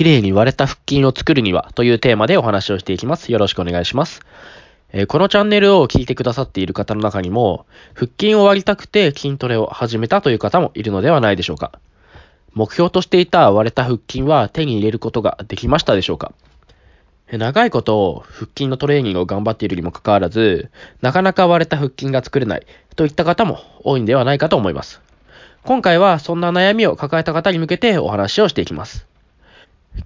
綺麗に割れた腹筋を作るにはというテーマでお話をしていきます。よろしくお願いします。えー、このチャンネルを聞いてくださっている方の中にも、腹筋を割りたくて筋トレを始めたという方もいるのではないでしょうか。目標としていた割れた腹筋は手に入れることができましたでしょうか長いこと腹筋のトレーニングを頑張っているにもかかわらず、なかなか割れた腹筋が作れないといった方も多いんではないかと思います。今回はそんな悩みを抱えた方に向けてお話をしていきます。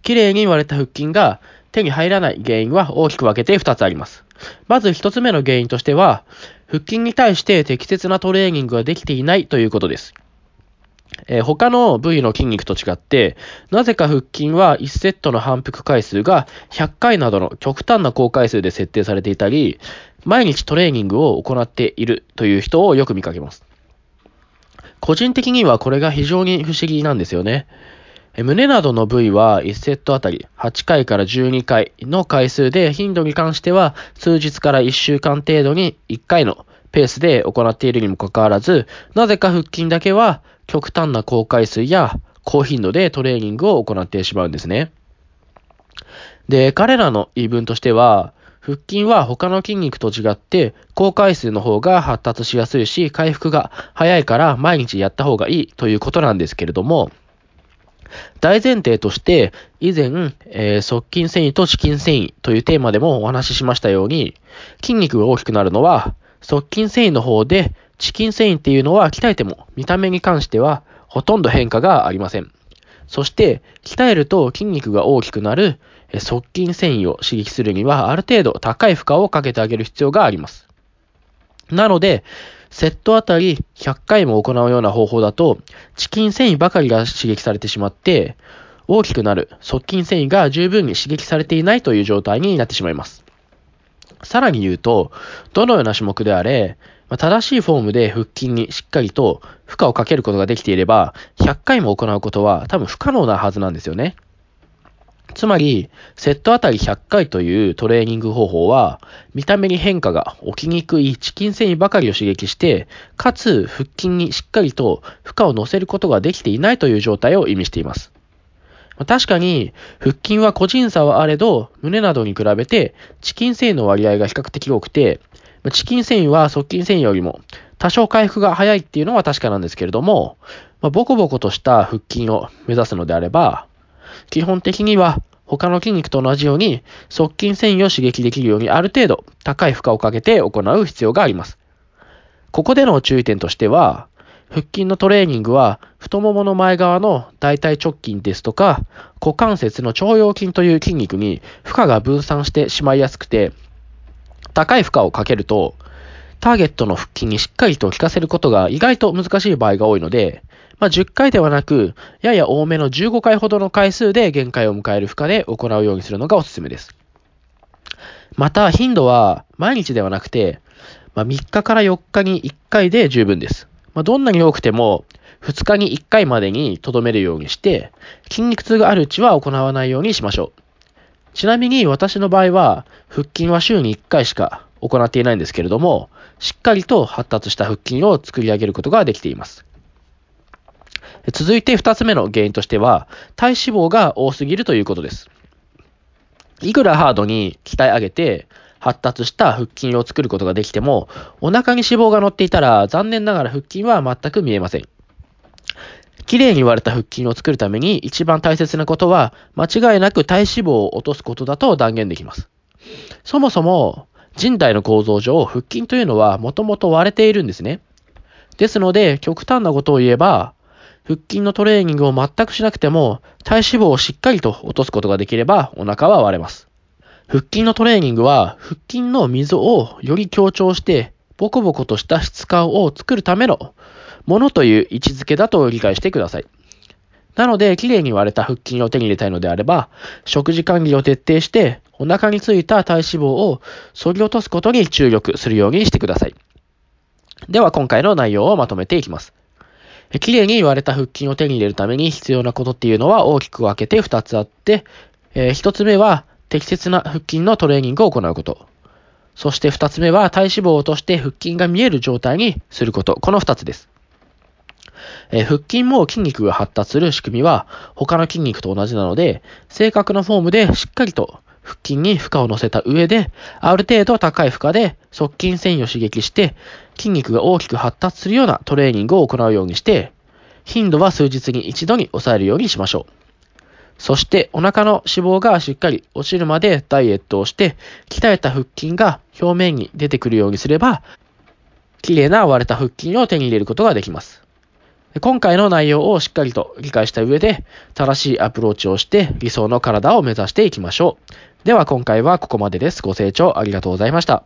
綺麗に割れた腹筋が手に入らない原因は大きく分けて2つあります。まず1つ目の原因としては、腹筋に対して適切なトレーニングができていないということです。えー、他の部位の筋肉と違って、なぜか腹筋は1セットの反復回数が100回などの極端な高回数で設定されていたり、毎日トレーニングを行っているという人をよく見かけます。個人的にはこれが非常に不思議なんですよね。胸などの部位は1セットあたり8回から12回の回数で頻度に関しては数日から1週間程度に1回のペースで行っているにもかかわらず、なぜか腹筋だけは極端な高回数や高頻度でトレーニングを行ってしまうんですね。で、彼らの言い分としては、腹筋は他の筋肉と違って高回数の方が発達しやすいし回復が早いから毎日やった方がいいということなんですけれども、大前提として、以前、えー、側筋繊維とチキン繊維というテーマでもお話ししましたように、筋肉が大きくなるのは、側筋繊維の方で、チキン繊維っていうのは鍛えても見た目に関してはほとんど変化がありません。そして、鍛えると筋肉が大きくなる側筋繊維を刺激するにはある程度高い負荷をかけてあげる必要があります。なので、セットあたり100回も行うような方法だと、チキン繊維ばかりが刺激されてしまって、大きくなる側筋繊維が十分に刺激されていないという状態になってしまいます。さらに言うと、どのような種目であれ、正しいフォームで腹筋にしっかりと負荷をかけることができていれば、100回も行うことは多分不可能なはずなんですよね。つまり、セットあたり100回というトレーニング方法は、見た目に変化が起きにくいチキン繊維ばかりを刺激して、かつ腹筋にしっかりと負荷を乗せることができていないという状態を意味しています。確かに、腹筋は個人差はあれど、胸などに比べて、チキン繊維の割合が比較的多くて、チキン繊維は側筋繊維よりも多少回復が早いっていうのは確かなんですけれども、ま、ボコボコとした腹筋を目指すのであれば、基本的には他の筋肉と同じように側筋繊維を刺激できるようにある程度高い負荷をかけて行う必要があります。ここでの注意点としては、腹筋のトレーニングは太ももの前側の大腿直筋ですとか股関節の腸腰筋という筋肉に負荷が分散してしまいやすくて高い負荷をかけるとターゲットの腹筋にしっかりと効かせることが意外と難しい場合が多いのでまあ、10回ではなく、やや多めの15回ほどの回数で限界を迎える負荷で行うようにするのがおすすめです。また、頻度は毎日ではなくて、まあ、3日から4日に1回で十分です。まあ、どんなに多くても、2日に1回までに留めるようにして、筋肉痛があるうちは行わないようにしましょう。ちなみに私の場合は、腹筋は週に1回しか行っていないんですけれども、しっかりと発達した腹筋を作り上げることができています。続いて二つ目の原因としては、体脂肪が多すぎるということです。いくらハードに鍛え上げて、発達した腹筋を作ることができても、お腹に脂肪が乗っていたら、残念ながら腹筋は全く見えません。綺麗に割れた腹筋を作るために一番大切なことは、間違いなく体脂肪を落とすことだと断言できます。そもそも、人体の構造上、腹筋というのはもともと割れているんですね。ですので、極端なことを言えば、腹筋のトレーニングを全くしなくても、体脂肪をしっかりと落とすことができれば、お腹は割れます。腹筋のトレーニングは、腹筋の溝をより強調して、ボコボコとした質感を作るためのものという位置づけだと理解してください。なので、綺麗に割れた腹筋を手に入れたいのであれば、食事管理を徹底して、お腹についた体脂肪を削ぎ落とすことに注力するようにしてください。では、今回の内容をまとめていきます。綺麗に割れた腹筋を手に入れるために必要なことっていうのは大きく分けて2つあって、え、1つ目は適切な腹筋のトレーニングを行うこと。そして2つ目は体脂肪を落として腹筋が見える状態にすること。この2つです。え腹筋も筋肉が発達する仕組みは他の筋肉と同じなので、正確なフォームでしっかりと腹筋に負荷を乗せた上で、ある程度高い負荷で側筋繊維を刺激して、筋肉が大きく発達するようなトレーニングを行うようにして、頻度は数日に一度に抑えるようにしましょう。そしてお腹の脂肪がしっかり落ちるまでダイエットをして、鍛えた腹筋が表面に出てくるようにすれば、綺麗な割れた腹筋を手に入れることができます。今回の内容をしっかりと理解した上で、正しいアプローチをして理想の体を目指していきましょう。では今回はここまでです。ご清聴ありがとうございました。